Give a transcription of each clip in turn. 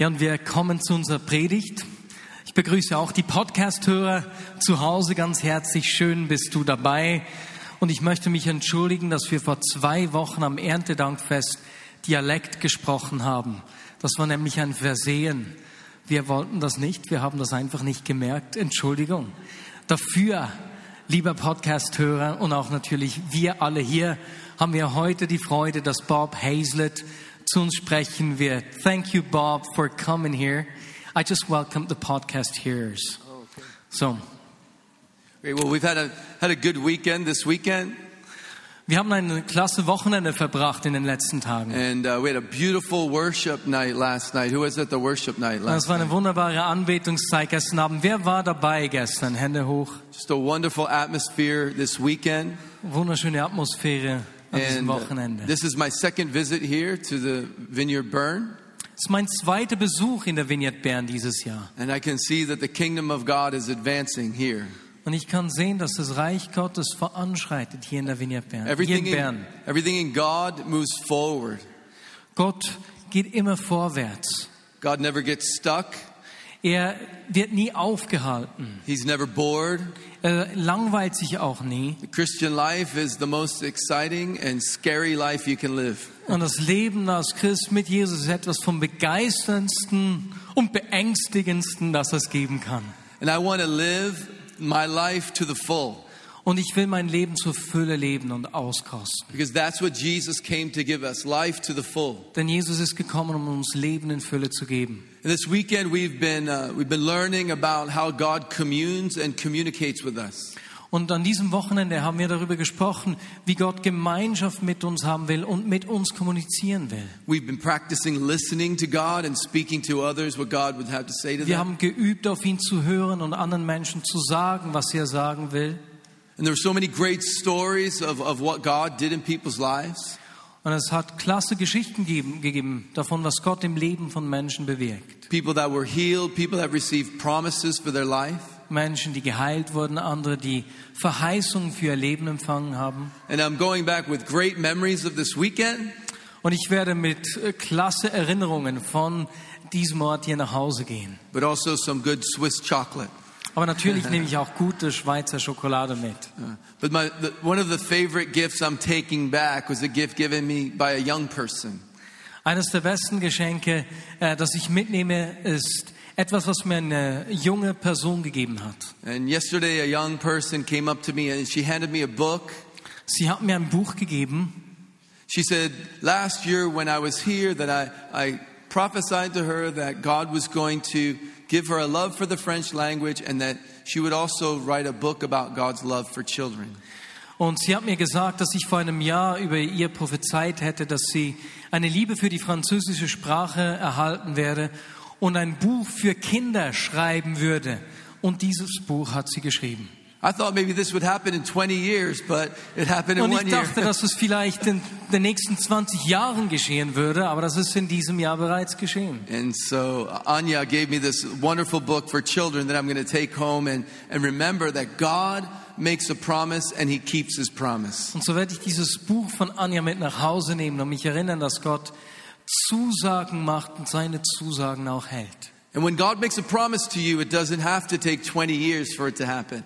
Ja, und wir kommen zu unserer Predigt. Ich begrüße auch die Podcast-Hörer zu Hause ganz herzlich. Schön bist du dabei. Und ich möchte mich entschuldigen, dass wir vor zwei Wochen am Erntedankfest Dialekt gesprochen haben. Das war nämlich ein Versehen. Wir wollten das nicht, wir haben das einfach nicht gemerkt. Entschuldigung. Dafür, lieber Podcast-Hörer und auch natürlich wir alle hier, haben wir heute die Freude, dass Bob Hazlett zu uns sprechen wird. Thank you, Bob, for coming here. I just welcome the podcast hearers. So, Great. Well, we've had a had a good weekend this weekend, wir haben ein klasse Wochenende verbracht in den letzten Tagen. and uh, we had a beautiful worship night last night. Who was at the worship night Das last war eine wunderbare Anbetungszeit gestern Abend. Wer war dabei gestern? Hände hoch. Just a wonderful atmosphere this weekend. Wunderschöne Atmosphäre an diesem uh, Wochenende. this is my second visit here to the Vineyard Burn, Das ist mein zweiter Besuch in der Vineyard Bern dieses Jahr. and I can see that the kingdom of God is advancing here. Und ich kann sehen, dass das Reich Gottes voranschreitet hier in der Vineyard Bern. Everything in Bern. in, everything in God moves forward. Gott geht immer vorwärts. God never gets stuck. Er wird nie aufgehalten. He's never bored. Er langweilt sich auch nie. The Christian life is the most exciting and scary life you can live. Und das Leben als Christ mit Jesus ist etwas vom begeisterndsten und beängstigendsten, das es geben kann. And I want to live my life to the full. Und ich will mein Leben zur Fülle leben und auskosten. Because that's what Jesus came to give us life to the full. Denn Jesus ist gekommen, um uns Leben in Fülle zu geben. And this weekend we've been, uh, we've been learning about how God communes and communicates with us. Und an diesem Wochenende haben wir darüber gesprochen, wie Gott Gemeinschaft mit uns haben will und mit uns kommunizieren will. We've been practicing listening to God and speaking to others what God would have to say to Wir haben geübt, auf ihn zu hören und anderen Menschen zu sagen, was er sagen will. And there were so many great stories of, of what God did in people's lives. Und es hat klasse Geschichten gegeben, gegeben davon, was Gott im Leben von Menschen bewirkt. People that were healed, people that received promises for their life. Menschen, die geheilt wurden, andere, die Verheißungen für ihr Leben empfangen haben. And I'm going back with great memories of this weekend. Und ich werde mit äh, klasse Erinnerungen von diesem Ort hier nach Hause gehen. but also some good Swiss chocolate. Aber natürlich nehme ich auch gute Schweizer Schokolade mit. Uh, But my, the, one of the favorite gifts I'm taking back was a gift given me by a young person. Eines der besten Geschenke, äh, das ich mitnehme, ist etwas, was mir eine junge Person gegeben hat. And yesterday, a young person came up to me and she handed me a book. Sie hat mir ein Buch gegeben. She said, Last year when I was here, that I, I prophesied to her that God was going to give her a love for the French language and that she would also write a book about God's love for children. Und sie hat mir gesagt, dass ich vor einem Jahr über ihr prophezeit hätte, dass sie eine Liebe für die französische Sprache erhalten werde und ein Buch für Kinder schreiben würde. Und dieses Buch hat sie geschrieben. I thought maybe this would happen in 20 years, but it happened in Und ich dachte, dass es vielleicht in den nächsten 20 Jahren geschehen würde, aber das ist in diesem Jahr bereits geschehen. And so Anya gave me this wonderful book for children that I'm going to take home and, and remember that God makes a promise and he keeps his promise. Und so werde ich dieses Buch von Anja mit nach Hause nehmen und mich erinnern, dass Gott Zusagen macht und seine Zusagen auch hält. And when God makes a promise to you, it doesn't have to take 20 years for it to happen.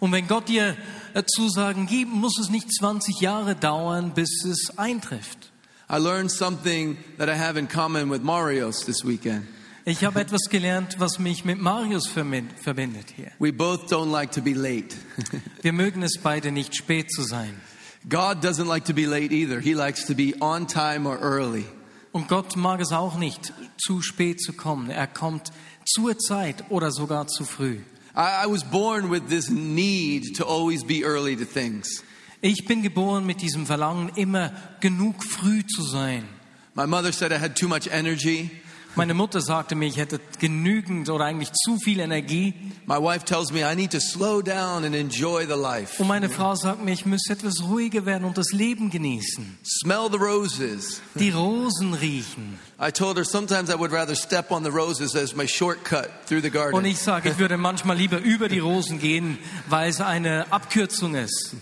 Und wenn Gott dir äh, Zusagen gibt, muss es nicht 20 Jahre dauern, bis es eintrifft. I learned something that I have in common with Marios this weekend. Ich habe etwas gelernt, was mich mit Marius verbindet hier. We both don't like to be late. Wir mögen es beide nicht spät zu sein. God doesn't like to be late either. He likes to be on time or early. Und Gott mag es auch nicht, zu spät zu kommen. Er kommt zur Zeit oder sogar zu früh. I, I was born with this need to always be early to things. Ich bin geboren mit diesem Verlangen, immer genug früh zu sein. My mother said I had too much energy. Meine Mutter sagte mir, ich hätte genügend oder eigentlich zu viel Energie. My wife tells me I need to slow down and enjoy the life. Und meine Frau sagt mir, ich müsse etwas ruhiger werden und das Leben genießen. Smell the roses. Die Rosen riechen. I told her sometimes I would rather step on the roses as my shortcut through the Und garden. ich sage, ich würde manchmal lieber über die Rosen gehen, weil es eine Abkürzung ist.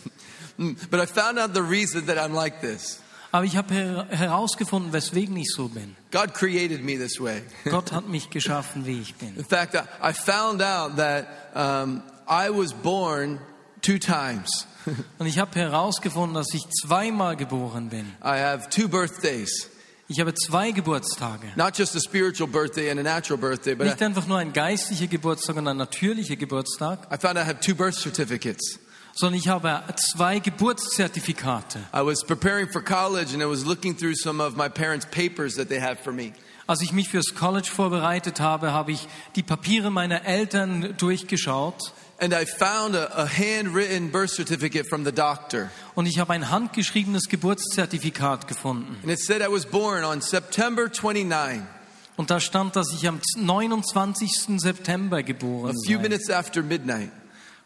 But I found out the reason that I'm like this. Aber ich habe her herausgefunden, weswegen ich so bin. God created me this way. Gott hat mich geschaffen, wie ich bin. In fact, I found out that um, I was born two times. Und ich habe herausgefunden, dass ich zweimal geboren bin. I have two birthdays. Ich habe zwei Geburtstage. Not just a spiritual birthday and a natural birthday, but Nicht einfach nur ein geistlicher Geburtstag und ein natürlicher Geburtstag, I found I have two birth certificates. Sondern ich habe zwei Geburtszertifikate. I was preparing for college and I was looking through some of my parents' papers that they had for me. Als ich mich fürs College vorbereitet habe, habe ich die Papiere meiner Eltern durchgeschaut And I found a, a handwritten birth certificate from the doctor. und ich habe ein handgeschriebenes Geburtszertifikat gefunden. And it said I was born on September 29, Und da stand, dass ich am 29. September a geboren few sei, minutes after midnight.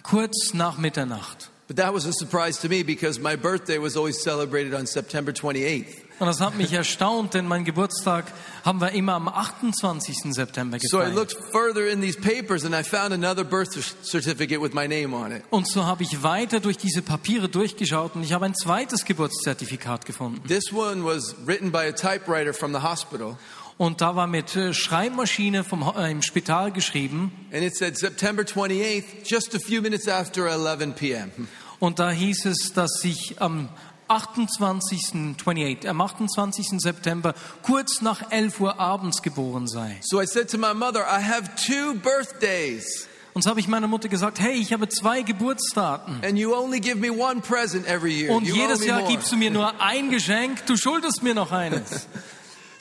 Kurz nach Mitternacht. But that was a surprise to me because my birthday was always celebrated on September 28th. Und das hat mich erstaunt, denn mein Geburtstag haben wir immer am 28. September So I gefeiert. looked further in these papers and I found another birth cer- certificate with my name on it. Und so habe ich weiter durch diese Papiere durchgeschaut und ich habe ein zweites Geburtszertifikat gefunden. This one was written by a typewriter from the hospital Und da war mit äh, Schreibmaschine vom, äh, im Spital geschrieben and it said September 28th, just a few minutes after 11 p.m. und da hieß es, dass ich am 28. 28, am 28. September kurz nach 11 Uhr abends geboren sei. So I said to my mother, I have two birthdays Und so habe ich meiner Mutter gesagt, hey, ich habe zwei Geburtsdaten. and you only give me one present every year. Und you jedes me Jahr more. gibst du mir nur ein Geschenk, du schuldest mir noch eines.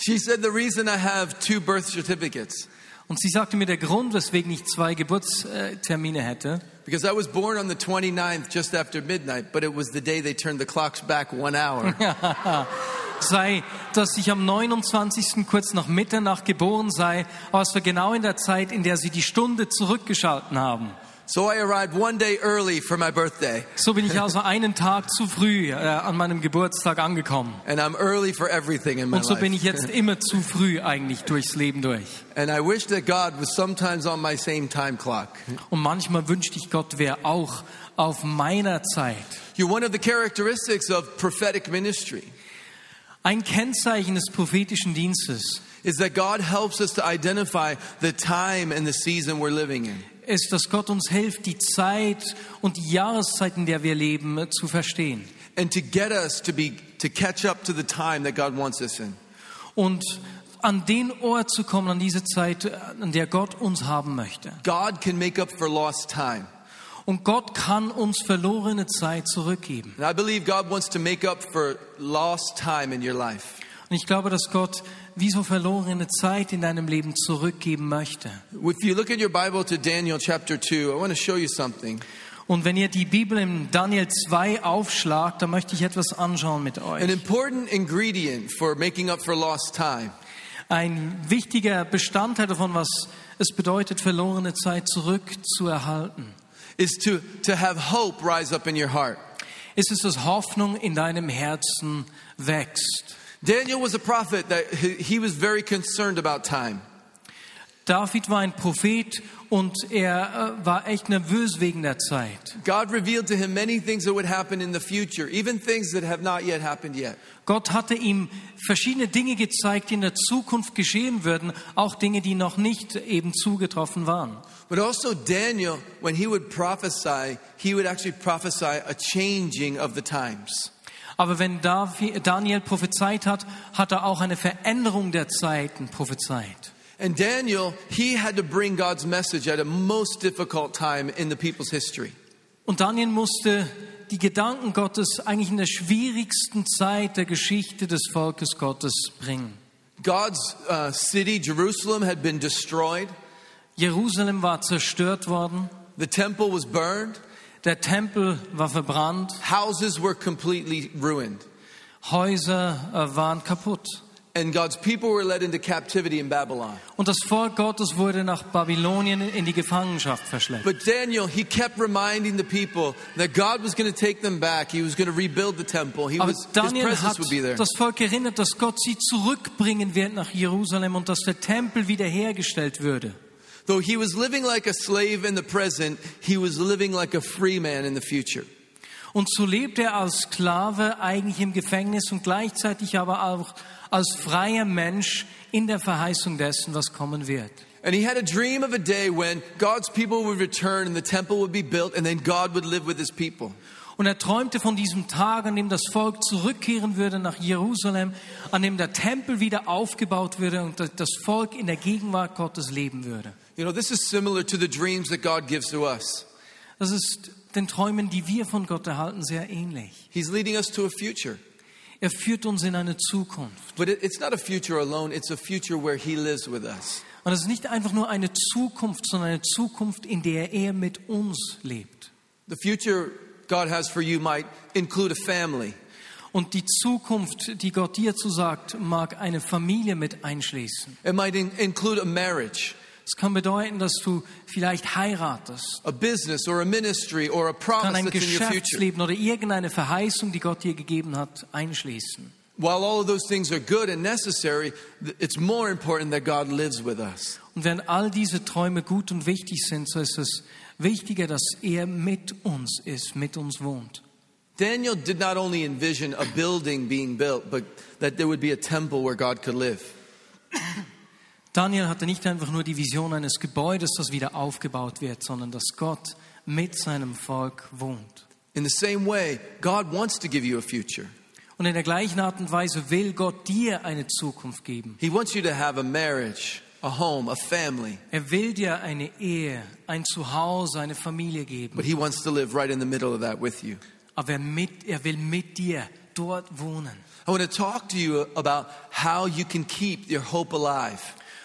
She said the reason I have two birth certificates Und sie sagte mir, der Grund, weswegen ich zwei Geburtstermine hätte, because I was born on the 29th just after midnight, but it was the day they turned the clocks back one hour. sei, dass ich am 29. kurz nach Mitternacht geboren sei, aber es war genau in der Zeit, in der sie die Stunde zurückgeschalten haben. So I arrived one day early for my birthday, So bin ich also einen Tag zu früh äh, an meinem Geburtstag angekommen. and I'm early for everything in my Und so bin ich jetzt immer zu früh eigentlich durchs Leben durch. And I wish that God was sometimes on my same time clock. Und manchmal wünschte ich, Gott wäre auch auf meiner Zeit. You're one of the characteristics of prophetic ministry Ein Kennzeichen des prophetischen Dienstes is that God helps us to identify the time and the season we're living in. Ist, dass Gott uns hilft, die Zeit und die Jahreszeit, in der wir leben, äh, zu verstehen. and to get us to be to catch up to the time that God wants us in. Und an den Ort zu kommen, an diese Zeit, äh, an der Gott uns haben möchte. God can make up for lost time. Und Gott kann uns verlorene Zeit zurückgeben. And I believe God wants to make up for lost time in your life. Und ich glaube, dass Gott wie so verlorene Zeit in deinem Leben zurückgeben möchte. If you look at your Bible to Daniel chapter 2, I want to show you something. Und wenn ihr die Bibel im Daniel 2 aufschlagt, dann möchte ich etwas anschauen mit An euch. important ingredient for making up for lost time Ein wichtiger Bestandteil davon, was es bedeutet, verlorene Zeit zurückzuerhalten, is to, to have hope rise up in your heart. ist es, dass Hoffnung in deinem Herzen wächst. Daniel was a prophet that he, was very concerned about time. David war ein Prophet und er äh, war echt nervös wegen der Zeit. God revealed to him many things that would happen in the future, even things that have not yet happened yet. Gott hatte ihm verschiedene Dinge gezeigt, die in der Zukunft geschehen würden, auch Dinge, die noch nicht eben zugetroffen waren. But also Daniel, when he would prophesy, he would actually prophesy a changing of the times. Aber wenn Daniel prophezeit hat, hat er auch eine Veränderung der Zeiten prophezeit. And Daniel, he had to bring God's message at a most difficult time in the people's history. Und Daniel musste die Gedanken Gottes eigentlich in der schwierigsten Zeit der Geschichte des Volkes Gottes bringen. God's uh, city, Jerusalem, had been destroyed. Jerusalem war zerstört worden, The temple was burned. Der Tempel war verbrannt, Houses were completely ruined. Häuser äh, waren kaputt. And God's people were led into captivity in Babylon. Und das Volk Gottes wurde nach Babylonien in die Gefangenschaft verschleppt. But Daniel, he kept reminding the people that God was going to take them back. He was going to rebuild the temple. He Aber was, his presence would be there. das Volk erinnert, dass Gott sie zurückbringen wird nach Jerusalem und dass der Tempel wiederhergestellt würde. Though he was living like a slave in the present, he was living like a free man in the future. Und so lebt er als Sklave eigentlich im Gefängnis und gleichzeitig aber auch als freier Mensch in der Verheißung dessen, was kommen wird. And he had a dream of a day when God's people would return and the temple would be built and then God would live with his people. Und er träumte von diesem Tag, an dem das Volk zurückkehren würde nach Jerusalem, an dem der Tempel wieder aufgebaut würde und das Volk in der Gegenwart Gottes leben würde. You know, this is similar to the dreams that God gives to us. Das ist den Träumen, die wir von Gott erhalten, sehr ähnlich. He's leading us to a future. Er führt uns in eine Zukunft. But it, it's not a future alone, it's a future where he lives with us. Und es ist nicht einfach nur eine Zukunft, sondern eine Zukunft, in der er mit uns lebt. The future God has for you might include a family. Und die Zukunft, die Gott dir zusagt, mag eine Familie mit einschließen. It might in- include a marriage, Es kann bedeuten, dass du vielleicht heiratest, a business or a ministry or a kann promise ein that's in your future. Geschäftsleben oder irgendeine Verheißung, die Gott dir gegeben hat, einschließen. While all of those things are good and necessary, it's more important that God lives with us. Und wenn all diese Träume gut und wichtig sind, so ist es wichtiger, dass er mit uns ist, mit uns wohnt. Daniel did not only envision a building being built, but that there would be a temple where God could live. Daniel hatte nicht einfach nur die Vision eines Gebäudes, das wieder aufgebaut wird, sondern dass Gott mit seinem Volk wohnt. In the same way, God wants to give you a future. Und in der gleichen Art und Weise will Gott dir eine Zukunft geben. He wants you to have a marriage, a home, a family, Er will dir eine Ehe, ein Zuhause, eine Familie geben. but He wants to live right in the middle of that with you. Aber er, mit, er will mit dir dort wohnen. I want to talk to you about how you can keep your hope alive.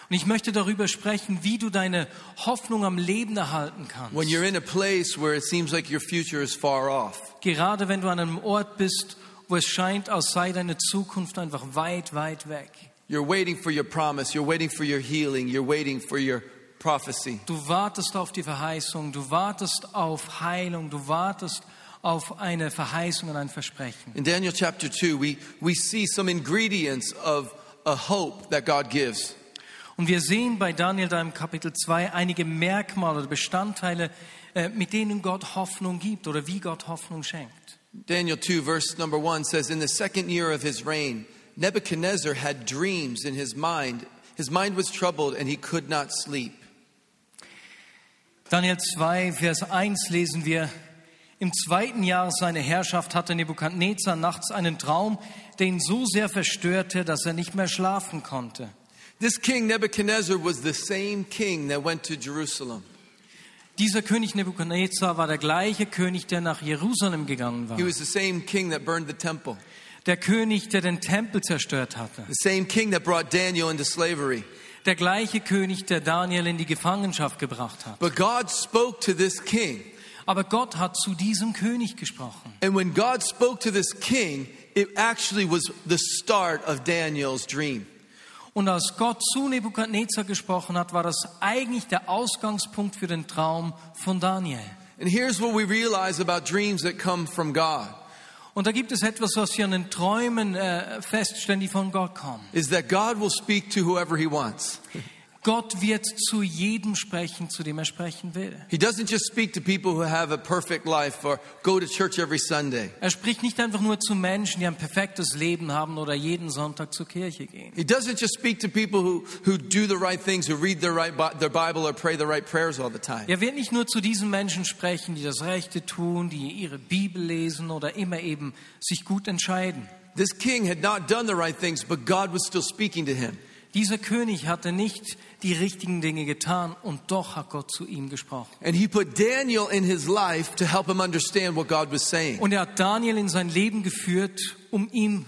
Und ich möchte darüber sprechen, wie du deine Hoffnung am Leben erhalten kannst. When you're in a place where it seems like your future is far off. Gerade wenn du an einem Ort bist, wo es scheint, als sei deine Zukunft einfach weit, weit weg. You're waiting for your promise, you're waiting for your healing, you're waiting for your prophecy. Du wartest auf die Verheißung, du wartest auf Heilung, du wartest auf eine Verheißung und ein Versprechen. In Daniel chapter 2, we, we see some ingredients of a hope that God gives. Und wir sehen bei Daniel da im Kapitel 2 einige Merkmale oder Bestandteile, äh, mit denen Gott Hoffnung gibt oder wie Gott Hoffnung schenkt. Daniel 2, verse number 1 says, In the second year of his reign, Nebuchadnezzar had dreams in his mind. His mind was troubled and he could not sleep. Daniel 2, Vers 1 lesen wir, im zweiten Jahr seiner Herrschaft hatte Nebukadnezar nachts einen Traum, der ihn so sehr verstörte, dass er nicht mehr schlafen konnte. This king Nebuchadnezzar was the same king that went to Jerusalem. Dieser König Nebukadnezar war der gleiche König, der nach Jerusalem gegangen war. He was the same king that burned the temple, Der König, der den Tempel zerstört hatte. the same king that brought Daniel into slavery. Der gleiche König, der Daniel in die Gefangenschaft gebracht hat. But God spoke to this king. Aber Gott hat zu diesem König gesprochen. And when God spoke to this king, it actually was the start of Daniel's dream. Und als Gott zu Nebukadnezar gesprochen hat, war das eigentlich der Ausgangspunkt für den Traum von Daniel. And here's what we realize about dreams that come from God Und da gibt es etwas, was wir an den Träumen äh, feststellen, die von Gott kommen. is that God will speak to whoever he wants. Gott wird zu jedem sprechen, zu dem er sprechen will. Er spricht nicht einfach nur zu Menschen, die ein perfektes Leben haben oder jeden Sonntag zur Kirche gehen. Er wird nicht nur zu diesen Menschen sprechen, die das Rechte tun, die ihre Bibel lesen oder immer eben sich gut entscheiden. This king had not done the right things, but God was still speaking to him. Dieser König hatte nicht die richtigen Dinge getan und doch hat Gott zu ihm gesprochen. And he put Daniel in his life to help him understand what God was saying. Und er hat Daniel in sein Leben geführt, um ihm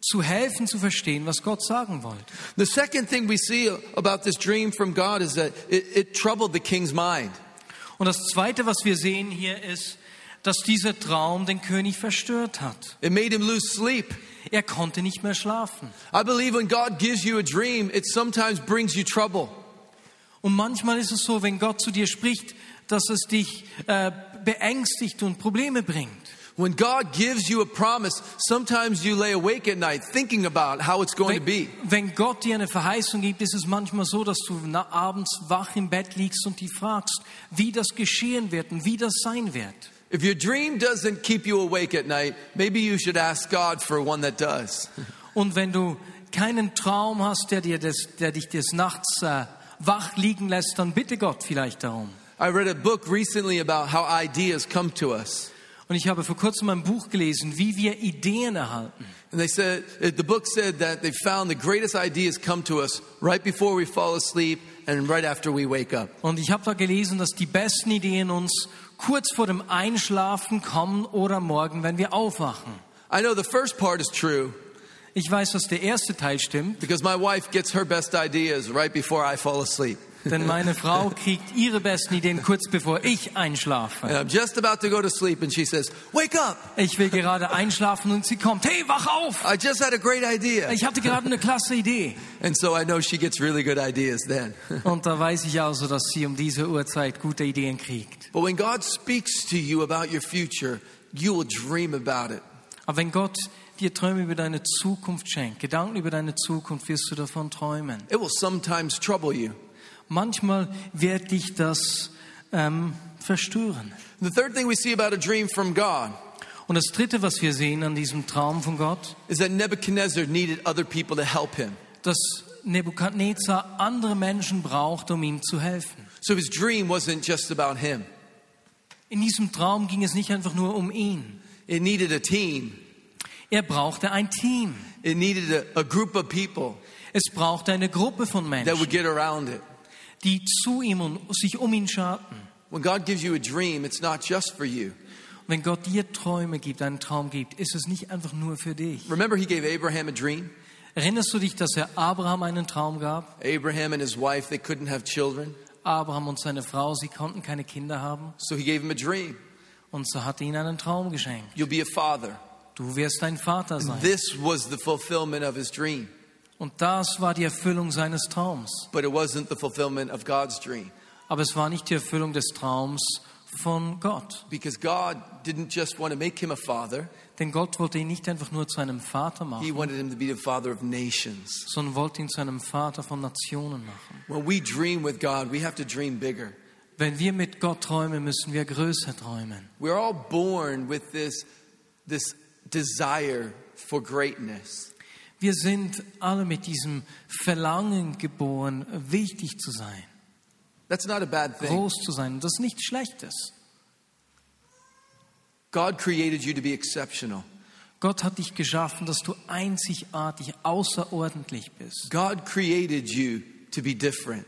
zu helfen zu verstehen, was Gott sagen wollte. The second thing we see about this dream from God is that it, it troubled the king's mind. Und das Zweite, was wir sehen hier, ist, dass dieser Traum den König verstört hat. It made him lose sleep. Er konnte nicht mehr schlafen. I believe when God gives you a dream, it sometimes brings you trouble. Und manchmal ist es so, wenn Gott zu dir spricht, dass es dich äh, beängstigt und Probleme bringt. When God gives you a promise, sometimes you lay awake at night thinking about how it's going to be. Wenn, wenn Gott dir eine Verheißung gibt, ist es manchmal so, dass du abends wach im Bett liegst und dich fragst, wie das geschehen wird und wie das sein wird. If your dream doesn't keep you awake at night, maybe you should ask God for one that does. Und wenn du keinen Traum hast, der, dir des, der dich des Nachts äh, wach liegen lässt, dann bitte Gott vielleicht darum. I read a book recently about how ideas come to us. Und ich habe vor kurzem ein Buch gelesen, wie wir Ideen erhalten. And they said, the book said that they found the greatest ideas come to us right before we fall asleep and right after we wake up. Und ich habe da gelesen, dass die besten Ideen uns kurz vor dem Einschlafen kommen oder morgen, wenn wir aufwachen. I know the first part is true Ich weiß, dass der erste Teil stimmt, because my wife gets her best ideas right before I fall asleep. Denn meine Frau kriegt ihre besten Ideen kurz bevor ich einschlafe. And I'm just about to go to sleep and she says, Wake up! Ich will gerade einschlafen und sie kommt, hey, wach auf! I just had a great idea. Ich hatte gerade eine klasse Idee. And so I know she gets really good ideas then. Und da weiß ich also, dass sie um diese Uhrzeit gute Ideen kriegt. but when God speaks to you about your future, you will dream about it. Aber wenn Gott dir Träume über deine Zukunft schenkt, Gedanken über deine Zukunft, wirst du davon träumen. It will sometimes trouble you. Manchmal wird dich das ähm, verstören. The third thing we see about a dream from God Und das Dritte, was wir sehen an diesem Traum von Gott, is that Nebuchadnezzar needed other people to help him. dass Nebukadnezar andere Menschen braucht, um ihm zu helfen. So his dream wasn't just about him, In diesem Traum ging es nicht einfach nur um ihn. it needed a team, Er brauchte ein Team. it needed a, a group of people Es brauchte eine Gruppe von that Menschen, would get around it. Die zu ihm und sich um ihn scharten. When God gives you a dream, it's not just for you. Wenn Gott dir Träume gibt, einen Traum gibt, ist es nicht einfach nur für dich. Remember, he gave Abraham a dream? Erinnerst du dich, dass er Abraham einen Traum gab? Abraham and his wife, they couldn't have children, Abraham und seine Frau, sie konnten keine Kinder haben. so he gave him a dream. Und so hat er ihnen einen Traum geschenkt. You'll be a father. Du wirst ein Vater sein. This was the fulfillment of his dream, Und das war die Erfüllung seines Traums. but it wasn't the fulfillment of God's dream. Aber es war nicht die Erfüllung des Traums von Gott. Because God didn't just want to make him a father, Denn Gott wollte ihn nicht einfach nur zu einem Vater he machen, wanted him to be the father of nations. sondern wollte ihn zu einem Vater von Nationen machen. When we dream with God, we have to dream bigger. Wenn wir mit Gott träumen, müssen wir größer träumen. We're all born with this, this desire for greatness. Wir sind alle mit diesem Verlangen geboren, wichtig zu sein, That's not a bad thing. groß zu sein. Das ist nichts Schlechtes. God created you to be exceptional. Gott hat dich geschaffen, dass du einzigartig, außerordentlich bist. God created you to be different.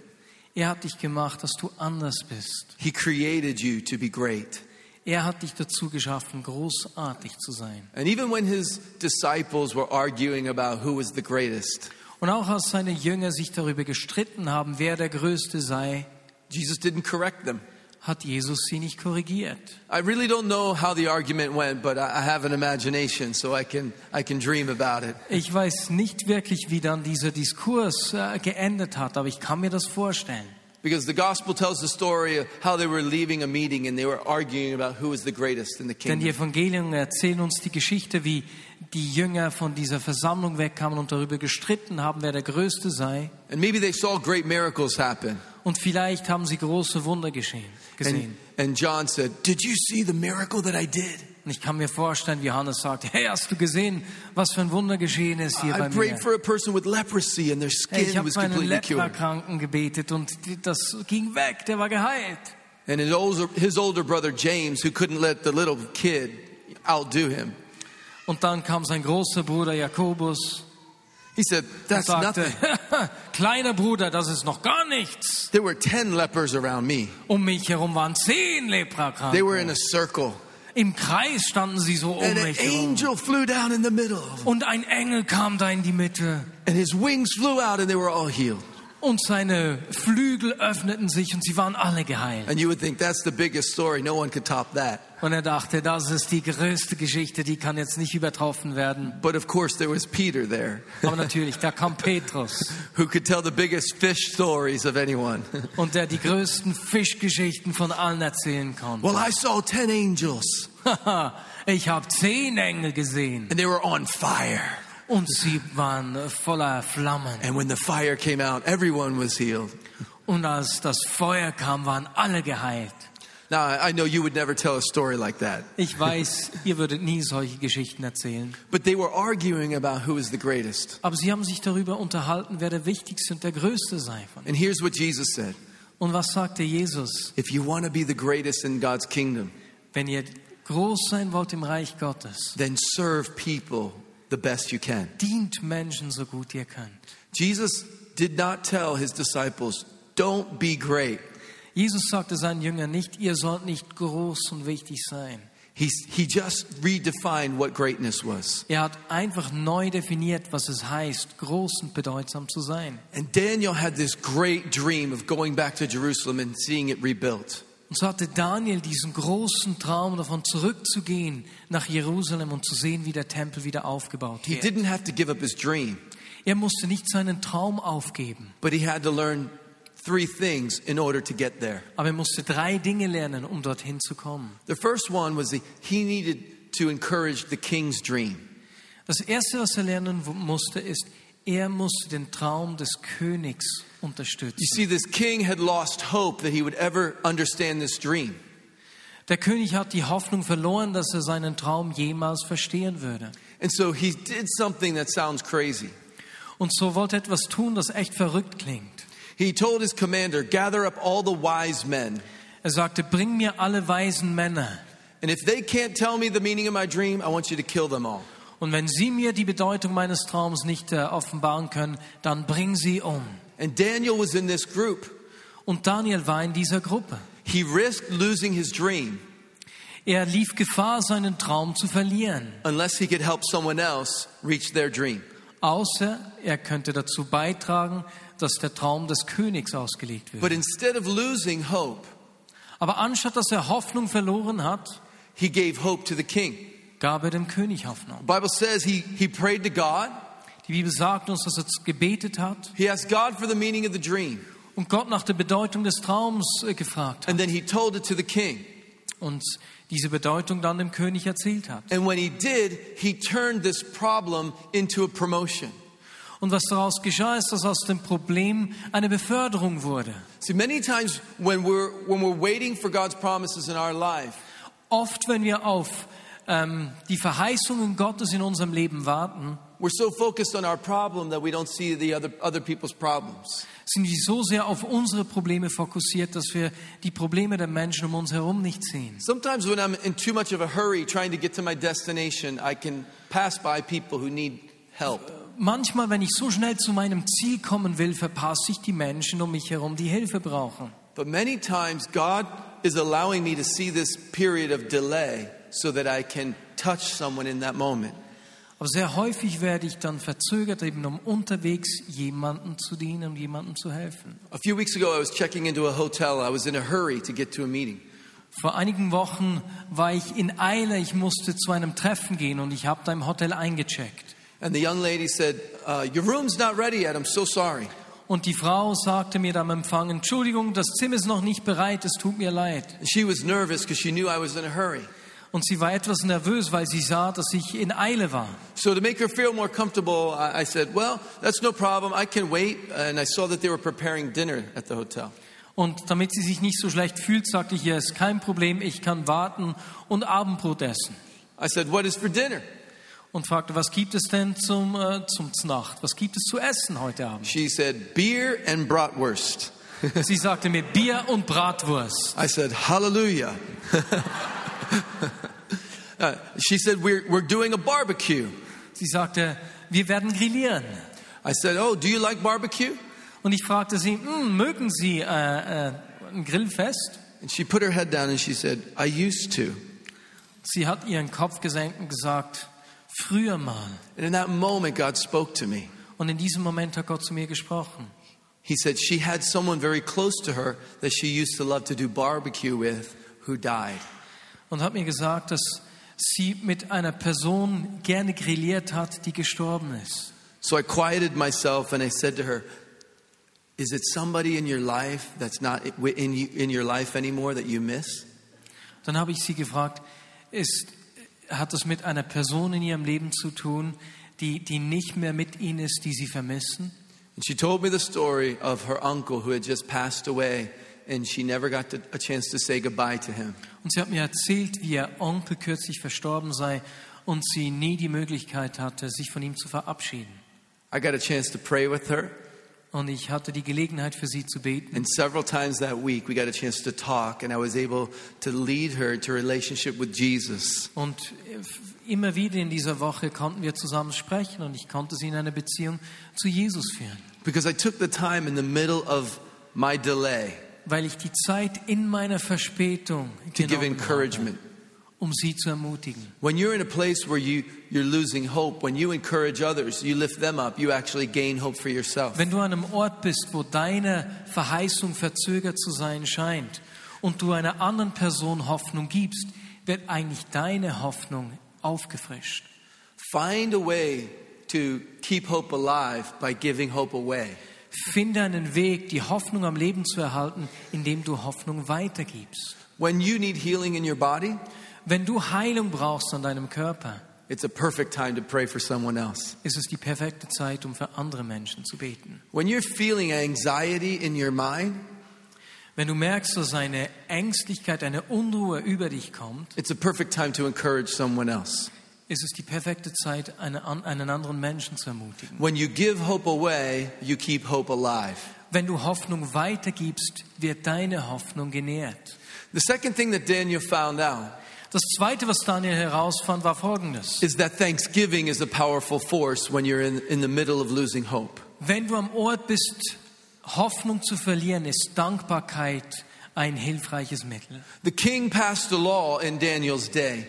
Er hat dich gemacht, dass du anders bist. He created you to be great. Er hat dich dazu geschaffen, großartig zu sein. And even when his disciples were arguing about who was the greatest, Und auch als seine Jünger sich darüber gestritten haben, wer der Größte sei, Jesus didn't correct them. hat Jesus sie nicht korrigiert. I really don't know how the argument went, but I have an imagination, so I can, I can dream about it. Ich weiß nicht wirklich, wie dann dieser Diskurs äh, geendet hat, aber ich kann mir das vorstellen. Because the gospel tells the story of how they were leaving a meeting and they were arguing about who was the greatest in the kingdom. Denn die. Evangelien erzählen uns die Geschichte, wie die Jünger von dieser Versammlung wegkamen und darüber gestritten haben, wer der Größte sei. And maybe they saw great miracles happen. Und vielleicht haben sie große Wunder geschehen, And, gesehen. and John said, Did you see the miracle that I did? Und ich kann mir vorstellen, wie Johannes sagt, hey, hast du gesehen, was für ein Wunder geschehen ist hier I bei mir? for a person with leprosy and their Hey, ich skin habe für einen. Leprakranken gebetet und das ging weg, der war geheilt. And his older, his older brother James, who couldn't let the little kid outdo him, Und dann kam sein großer Bruder Jakobus he said, That's sagte, nothing. kleiner Bruder, das ist noch gar nichts. There were 10 lepers around me. Um mich herum waren zehn They were in Leprakranken. a circle. Im Kreis standen sie so um mich herum. angel flew down in the middle. Und ein Engel kam da in die Mitte. And his wings flew out and they were all healed. Und seine Flügel öffneten sich und sie waren alle geheilt. And you would think that's the biggest story. No one could top that. Und er dachte, das ist die größte Geschichte, die kann jetzt nicht übertroffen werden. But of course, there was Peter there Aber natürlich, da kam Petrus. who could tell the biggest fish stories of anyone. und der die größten Fischgeschichten von allen erzählen konnte. well, I saw 10 angels ich habe zehn Engel gesehen and they were on fire. Und sie waren voller Flammen. And when the fire came out, everyone was healed. Und als das Feuer kam, waren alle geheilt. Now, I know you would never tell a story like that, Ich weiß, ihr würdet nie solche Geschichten erzählen. but they were arguing about who is the greatest. Aber sie haben sich darüber unterhalten, wer der Wichtigste und der Größte sei. Von. And here's what Jesus said Und was sagte Jesus? If you want to be the greatest in God's kingdom, Wenn ihr groß sein wollt im Reich Gottes, then serve people the best you can. dient Menschen so gut ihr könnt. Jesus did not tell his disciples, don't be great. Jesus sagte seinen Jüngern nicht, ihr sollt nicht groß und wichtig sein. He, he just redefined what greatness was. Er hat einfach neu definiert, was es heißt, groß und bedeutsam zu sein. And Daniel had this great dream of going back to Jerusalem and seeing it rebuilt. Und so hatte Daniel diesen großen Traum davon zurückzugehen nach Jerusalem und zu sehen, wie der Tempel wieder aufgebaut He wird. didn't have to give up his dream, Er musste nicht seinen Traum aufgeben, but he had to learn three things in order to get there. aber er musste drei Dinge lernen, um dorthin zu kommen. The first one was that he needed to encourage the king's dream. Das Erste, was er lernen musste, ist, er musste den Traum des Königs You unterstützen. see, this king had lost hope that he would ever understand this dream. Der König hat die Hoffnung verloren, dass er seinen Traum jemals verstehen würde. And so he did something that sounds crazy. Und so wollte er etwas tun, das echt verrückt klingt. He told his commander, Gather up all the wise men, Er sagte, bring mir alle weisen Männer. and if they can't tell me the meaning of my dream, I want you to kill them all. Und wenn sie mir die Bedeutung meines Traums nicht äh, offenbaren können, dann bring sie um. And Daniel was in this group. Und Daniel war in dieser Gruppe. He risked losing his dream Er lief Gefahr, seinen Traum zu verlieren, unless he could help someone else reach their dream. außer er könnte dazu beitragen, dass der Traum des Königs ausgelegt wird. But instead of losing hope, Aber anstatt dass er Hoffnung verloren hat, he gave hope to the king. Gab er dem König Hoffnung. The Bible says he, he prayed to God. Die Bibel sagt uns, dass er gebetet hat He asked God for the meaning of the dream. und Gott nach der Bedeutung des Traums äh, gefragt hat And then he told it to the king. und diese Bedeutung dann dem König erzählt hat. And when he did, he turned this problem into a promotion. Und was daraus geschah, ist, dass aus dem Problem eine Beförderung wurde. See, many times when we're, when we're waiting for God's promises in our life, Oft, wenn wir auf ähm, die Verheißungen Gottes in unserem Leben warten, we're so focused on our problem that we don't see the other, other people's problems. sind wir so sehr auf unsere Probleme fokussiert, dass wir die Probleme der Menschen um uns herum nicht sehen. Sometimes when I'm in too much of a hurry trying to get to my destination, I can pass by people who need help. Manchmal, wenn ich so schnell zu meinem Ziel kommen will, verpasse ich die Menschen um mich herum, die Hilfe brauchen. But many times, God is allowing me to see this period of delay so that I can touch someone in that moment. Aber sehr häufig werde ich dann verzögert, eben um unterwegs jemanden zu dienen, um jemandem zu helfen. A few weeks ago, I was checking into a hotel. I was in a hurry to get to a meeting. Vor einigen Wochen war ich in Eile, ich musste zu einem Treffen gehen und ich habe da im Hotel eingecheckt. And the young lady said, uh, Your room's not ready yet. I'm so sorry. Und die Frau sagte mir am Empfang, Entschuldigung, das Zimmer ist noch nicht bereit, es tut mir leid. She was nervous because she knew I was in a hurry. Und sie war etwas nervös, weil sie sah, dass ich in Eile war. So, to make her feel more comfortable, I, I said, Well, that's no problem. I can wait. And I saw that they were preparing dinner at the hotel. Und damit sie sich nicht so schlecht fühlt, sagte ich, hier ist kein Problem, ich kann warten und Abendbrot essen. I said, What is for dinner? Und fragte, was gibt es denn zum, äh, zum Znacht? Was gibt es zu essen heute Abend? She said, Beer and bratwurst. Sie sagte mir Bier und Bratwurst. I said, Hallelujah. Uh, she said, we're, we're doing a barbecue. Sie sagte, wir werden grillieren. I said, Oh, do you like barbecue? Und ich fragte sie, "Hm, mögen Sie äh, äh, ein Grillfest? And she put her head down and she said, I used to. Sie hat ihren Kopf gesenkt und gesagt, früher mal. And in that moment, God spoke to me. Und in diesem Moment hat Gott zu mir gesprochen. He said she had someone very close to her that she used to love to do barbecue with who died. Und hat mir gesagt, dass sie mit einer Person gerne grilliert hat, die gestorben ist. So I quieted myself and I said to her, Is it somebody in your life that's not in, in your life anymore that you miss? Dann habe ich sie gefragt, ist, hat das mit einer Person in ihrem Leben zu tun, die, die nicht mehr mit ihnen ist, die sie vermissen? And she told me the story of her uncle who had just passed away and she never got to, a chance to say goodbye to him. Und sie hat mir erzählt, wie ihr Onkel kürzlich verstorben sei und sie nie die Möglichkeit hatte, sich von ihm zu verabschieden. I got a chance to pray with her, Und ich hatte die Gelegenheit für sie zu beten. and several times that week we got a chance to talk, and I was able to lead her into a relationship with Jesus. Und äh, immer wieder in dieser Woche konnten wir zusammen sprechen und ich konnte sie in eine Beziehung zu Jesus führen, Because I took the time in the middle of my delay weil ich die Zeit in meiner Verspätung to give genommen encouragement. habe, um sie zu ermutigen. When you're in a place where you, you're losing hope, when you encourage others, you lift them up, you actually gain hope for yourself. Wenn du an einem Ort bist, wo deine Verheißung verzögert zu sein scheint und du einer anderen Person Hoffnung gibst, wird eigentlich deine Hoffnung aufgefrischt. Find a way to keep hope alive by giving hope away. Finde einen Weg, die Hoffnung am Leben zu erhalten, indem du Hoffnung weitergibst. When you need healing in your body, Wenn du Heilung brauchst an deinem Körper, it's a perfect time to pray for someone else. ist es die perfekte Zeit, um für andere Menschen zu beten. When you're feeling anxiety in your mind, Wenn du merkst, dass eine Ängstlichkeit, eine Unruhe über dich kommt, it's a perfect time to encourage someone else. Ist es die perfekte Zeit, eine, einen anderen Menschen zu ermutigen. When you give hope away, you keep hope alive. Wenn du Hoffnung weitergibst, wird deine Hoffnung genährt. The second thing that Daniel found out Das Zweite, was Daniel herausfand, war Folgendes. is that thanksgiving is a powerful force when you're in, in the middle of losing hope. Wenn du am Ort bist, Hoffnung zu verlieren, ist Dankbarkeit ein hilfreiches Mittel. The king passed a law in Daniel's day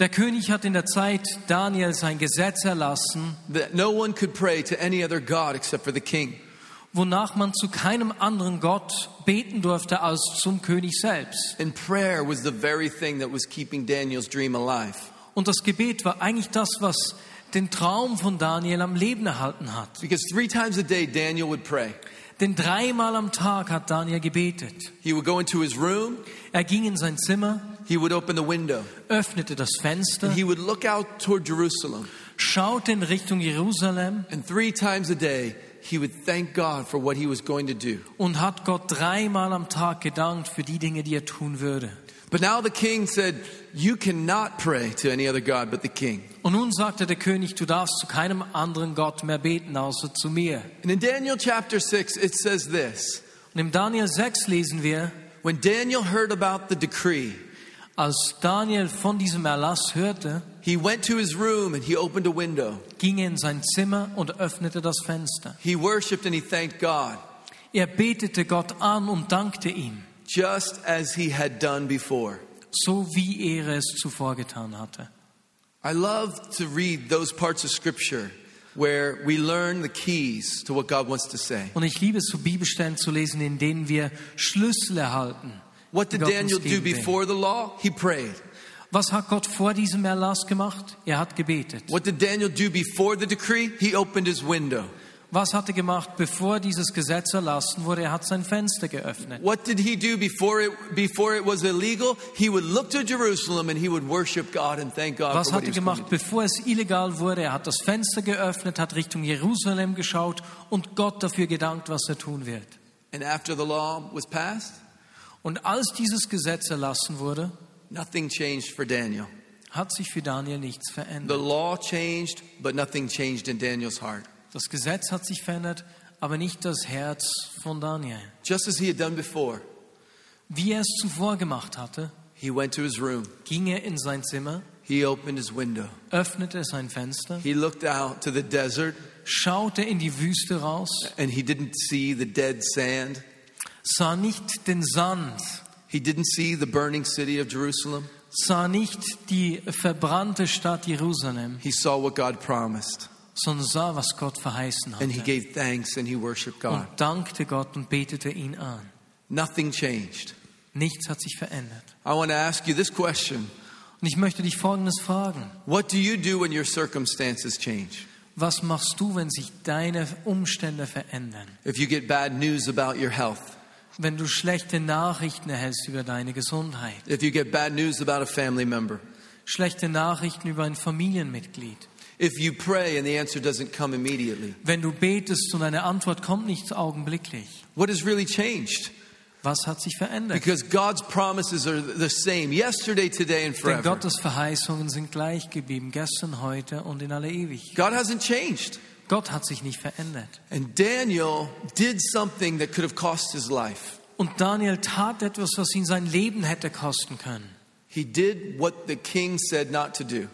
Der König hat in der Zeit Daniels ein Gesetz erlassen, that no one could pray to any other God except for the king. wonach man zu keinem anderen Gott beten durfte als zum König selbst. And prayer was the very thing that was keeping Daniel's dream alive. Und das Gebet war eigentlich das, was den Traum von Daniel am Leben erhalten hat. Because three times a day, Daniel would pray. Denn dreimal am Tag hat Daniel gebetet. He would go into his room, Er ging in sein Zimmer, he would open the window, öffnete das Fenster, and he would look out toward Jerusalem. schaute in Richtung Jerusalem And three times a day, he would thank God for what he was going to do. und hat Gott dreimal am Tag gedankt für die Dinge, die er tun würde. But now the king said, You cannot pray to any other God but the king. Und nun sagte der König, du darfst zu keinem anderen Gott mehr beten, außer zu mir. And in Daniel chapter 6, it says this Und im Daniel 6 lesen wir, When Daniel heard about the decree, als Daniel von diesem Erlass hörte, he went to his room and he opened a window. ging er in sein Zimmer und öffnete das Fenster. He worshiped and he thanked God, Er betete Gott an und dankte ihm, just as he had done before. so wie er es zuvor getan hatte. I love to read those parts of scripture where we learn the keys to what God wants to say. Und ich liebe es, so Bibelstellen zu lesen, in denen wir Schlüssel erhalten. What did Daniel do before the law? He prayed. Was hat Gott vor diesem Erlass gemacht? Er hat gebetet. What did Daniel do before the decree? He opened his window. Was hat er gemacht, bevor dieses Gesetz erlassen wurde? Er hat sein Fenster geöffnet. What did he do before it before it was illegal? He would look to Jerusalem and he would worship God and thank God Was for what hat er gemacht, bevor es illegal wurde? Er hat das Fenster geöffnet, hat Richtung Jerusalem geschaut und Gott dafür gedankt, was er tun wird. And after the law was passed, Und als dieses Gesetz erlassen wurde, nothing changed for Daniel. hat sich für Daniel nichts The verändert. law changed, but nothing changed in Daniel's heart. Das Gesetz hat sich verändert, aber nicht das Herz von Daniel. Just as he had done before, Wie er es zuvor gemacht hatte, he went to his room. ging er in sein Zimmer, He opened his window. öffnete sein Fenster, He looked out to the desert schaute in die Wüste raus, and he didn't see the dead sand. sah nicht den Sand, He didn't see the burning city of Jerusalem. sah nicht die verbrannte Stadt Jerusalem, He saw what God promised. Sondern sah, was Gott verheißen And he hatte. gave thanks and he worshiped God. Und dankte Gott und betete ihn an. Nothing changed. Nichts hat sich verändert. I want to ask you this question Und ich möchte dich Folgendes fragen. What do you do when your circumstances change? Was machst du, wenn sich deine Umstände verändern? If you get bad news about your health, Wenn du schlechte Nachrichten erhältst über deine Gesundheit? if you get bad news about a family member, Schlechte Nachrichten über ein Familienmitglied? If you pray and the answer doesn't come immediately, Wenn du betest und eine Antwort kommt nicht augenblicklich? what has really changed? Was hat sich verändert? Because God's promises are the same yesterday, today, and Denn forever. Gottes Verheißungen sind gleich geblieben, gestern, heute und in alle Ewigkeit. God hasn't changed. Gott hat sich nicht verändert. And Daniel did something that could have cost his life. Und Daniel tat etwas, was ihn sein Leben hätte kosten können. He did what the king said not to do.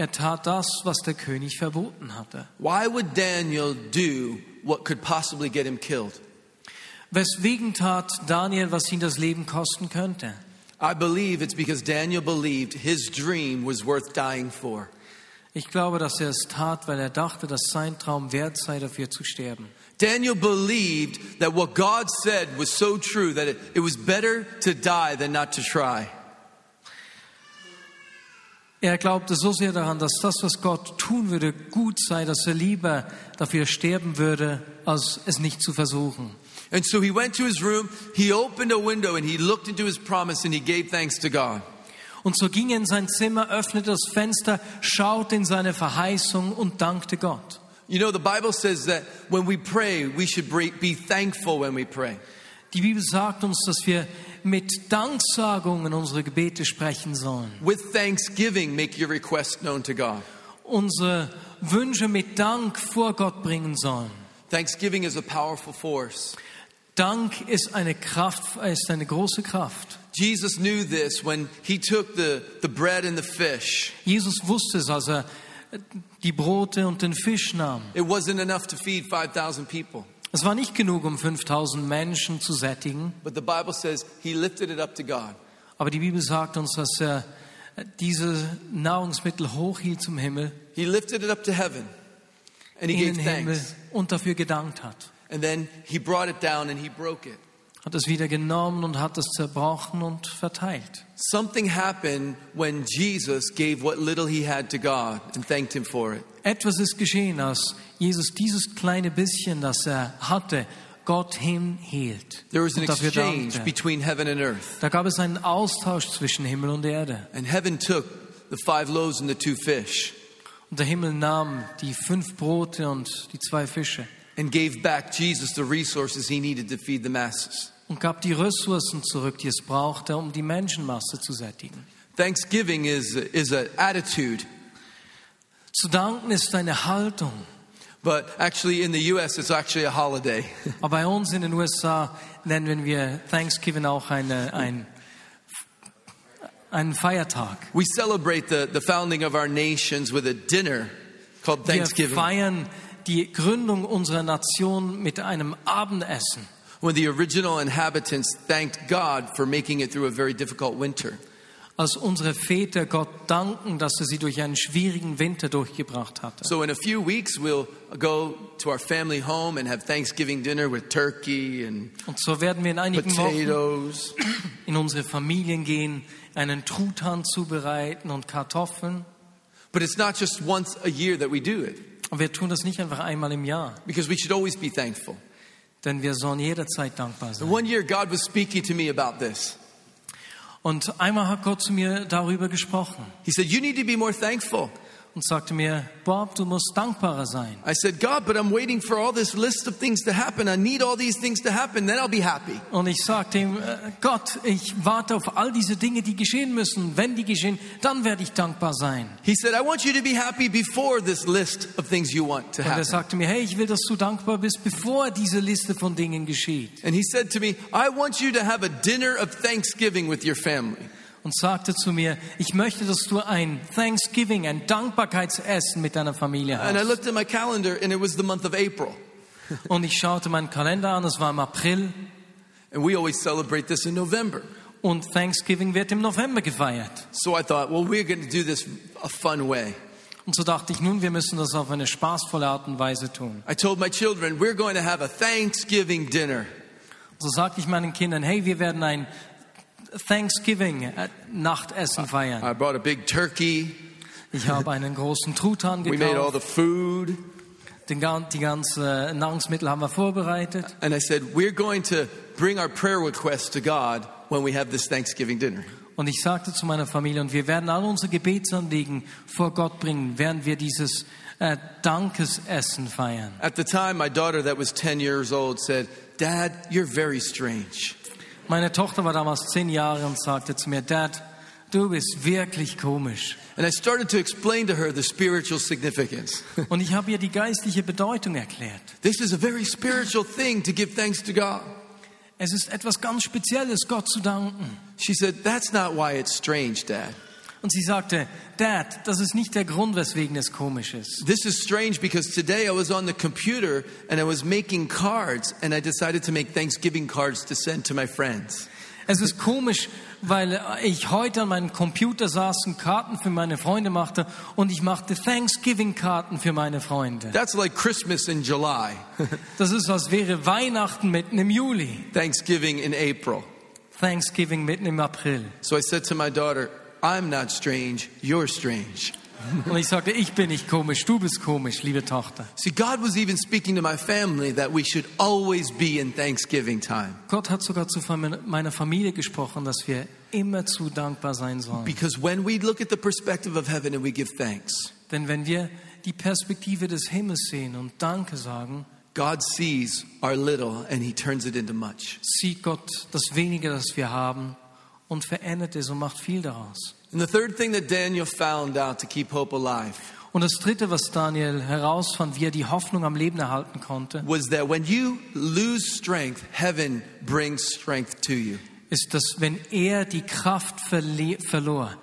Er tat das, was der König verboten hatte. Why would Daniel do what could possibly get him killed? Weswegen tat Daniel, was ihn das Leben kosten könnte? I believe it's because Daniel believed his dream was worth dying for. Ich glaube, dass er es tat, weil er dachte, dass sein Traum wert sei, dafür zu sterben. Daniel believed that what God said was so true that it, it was better to die than not to try. Er glaubte so sehr daran, dass das, was Gott tun würde, gut sei, dass er lieber dafür sterben würde, als es nicht zu versuchen. And so he went to his room, he opened a window, and he looked into his promise and he gave thanks to God. Und so ging er in sein Zimmer, öffnete das Fenster, schaute in seine Verheißung und dankte Gott. You know, the Bible says that when we pray, we should be thankful when we pray. Die Bibel sagt uns, dass wir mit Danksagungen unsere Gebete sprechen sollen. With thanksgiving, make your request known to God. Unsere Wünsche mit Dank vor Gott bringen sollen. Thanksgiving is a powerful force. Dank ist eine Kraft, ist eine große Kraft. Jesus knew this when he took the, the bread and the fish. Jesus wusste es, als er die Brote und den Fisch nahm. It wasn't enough to feed 5,000 people. Es war nicht genug, um 5000 Menschen zu sättigen, But the Bible says he lifted it up to God. aber die Bibel sagt uns, dass er diese Nahrungsmittel hochhielt zum Himmel, He lifted it up to heaven and he gave Himmel thanks. und dafür gedankt hat. And then he brought it down and he broke it. Hat es wieder genommen und hat es zerbrochen und verteilt. Something happened when Jesus gave what little he had to God and thanked him for it. Etwas ist geschehen, als Jesus dieses kleine bisschen, das er hatte, Gott hinhielt There was an exchange between heaven and earth. Da gab es einen Austausch zwischen Himmel und Erde. And heaven took the five loaves and the two fish Und der Himmel nahm die fünf Brote und die zwei Fische and gave back Jesus the resources he needed to feed the masses. und gab die Ressourcen zurück, die es brauchte, um die Menschenmasse zu sättigen. Thanksgiving is, is an attitude, Zu danken ist eine Haltung. but actually in the US it's actually a holiday. Aber bei uns in den USA nennen wir Thanksgiving auch eine, ein, einen Feiertag. We celebrate the, the founding of our nations with a dinner called Thanksgiving. Wir feiern die Gründung unserer Nation mit einem Abendessen. when the original inhabitants thanked God for making it through a very difficult winter. Als unsere Väter Gott danken, dass er sie durch einen schwierigen Winter durchgebracht hatte. So, in a few weeks, we'll go to our family home and have Thanksgiving dinner with turkey and Und so werden wir in einigen Wochen potatoes. in unsere Familien gehen, einen Truthahn zubereiten und Kartoffeln. But it's not just once a year that we do it, Und wir tun das nicht einfach einmal im Jahr, because we should always be thankful. denn wir sollen jederzeit dankbar And sein. one year, God was speaking to me about this. Und einmal hat Gott zu mir darüber gesprochen He said, You need to be more thankful. Und sagte mir, Bob, du musst dankbarer sein. I said, God, but I'm waiting for all this list of things to happen. I need all these things to happen, then I'll be happy. Und ich sagte ihm, äh, Gott, ich warte auf all diese Dinge, die geschehen müssen. Wenn die geschehen, dann werde ich dankbar sein. He said, I want you to be happy before this list of things you want to Und er happen. sagte mir, hey, ich will, dass du dankbar bist, bevor diese Liste von Dingen geschieht. And he said to me, I want you to have a dinner of thanksgiving with your family. Und sagte zu mir, ich möchte, dass du ein Thanksgiving, ein Dankbarkeitsessen mit deiner Familie And I hast. looked at my calendar and it was the month of April. Und ich schaute meinen Kalender an, es war im April. And we always celebrate this in November. Und Thanksgiving wird im November gefeiert. So I thought, well, we're going to do this a fun way. Und so dachte ich, nun, wir müssen das auf eine spaßvolle Art und Weise tun. I told my children, we're going to have a Thanksgiving dinner. So sagte ich meinen Kindern, hey, wir werden ein Thanksgiving-Nachtessen äh, feiern. I brought a big turkey. Ich habe einen großen Truthahn We made all gekauft. the food. Den, gan- die ganzen äh, Nahrungsmittel haben wir vorbereitet. And I said, we're going to bring our prayer requests to God when we have this Thanksgiving dinner. Und ich sagte zu meiner Familie, und wir werden all unsere Gebetsanliegen vor Gott bringen, während wir dieses äh, Dankesessen feiern. At the time, my daughter, that was 10 years old, said, Dad, you're very strange. Meine Tochter war damals zehn Jahre und sagte zu mir, Dad, du bist wirklich komisch. And I started to explain to her the spiritual significance. Und ich habe ihr die geistliche Bedeutung erklärt. this is a very spiritual thing to give thanks to God. Es ist etwas ganz Spezielles, Gott zu danken. She said, That's not why it's strange, Dad. Und sie sagte, Dad, das ist nicht der Grund, weswegen es komisch ist. This is strange because today I was on the computer and I was making cards and I decided to make Thanksgiving cards to send to my friends. Es ist komisch, weil ich heute an meinem Computer saß und Karten für meine Freunde machte und ich machte Thanksgiving-Karten für meine Freunde. That's like Christmas in July, Das ist, als wäre Weihnachten mitten im Juli, Thanksgiving in April. Thanksgiving mitten im April. So I said to my daughter, I'm not strange, you're strange. Und ich sagte, ich bin nicht komisch, du bist komisch, liebe Tochter. See, God was even speaking to my family that we should always be in Thanksgiving time. Gott hat sogar zu meiner Familie gesprochen, dass wir immerzu dankbar sein sollen. Because when we look at the perspective of heaven and we give thanks, Denn wenn wir die Perspektive des Himmels sehen und Danke sagen, God sees our little and he turns it into much. sieht Gott das Wenige, das wir haben und verändert es und macht viel daraus. And the third thing that Daniel found out to keep hope alive Und das Dritte, was Daniel herausfand, wie er die Hoffnung am Leben erhalten konnte, was that when you lose strength, heaven brings strength to you. ist, dass wenn er die Kraft verli- verlor,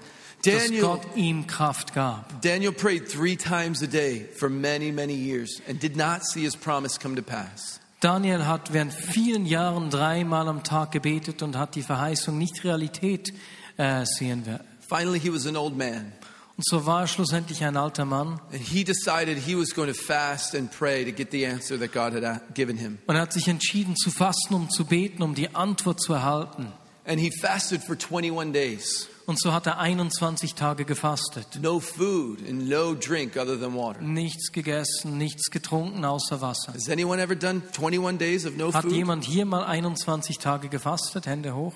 dass Daniel- Gott ihm Kraft gab. Daniel prayed three times a day for many, many years and did not see his promise come to pass. Daniel hat während vielen Jahren dreimal am Tag gebetet und hat die Verheißung nicht Realität äh, sehen. Finally, he was an old man, Und so war er schlussendlich ein alter Mann and he decided he was going to fast and pray to get the answer that God had uh, given him. und er hat sich entschieden zu fasten, um zu beten, um die Antwort zu erhalten. And he fasted for 21 days. Und so hat er 21 Tage gefastet. No food and no drink other than water. Nichts gegessen, nichts getrunken außer Wasser. Has anyone ever done 21 days of no Hat food? jemand hier mal 21 Tage gefastet? Hände hoch.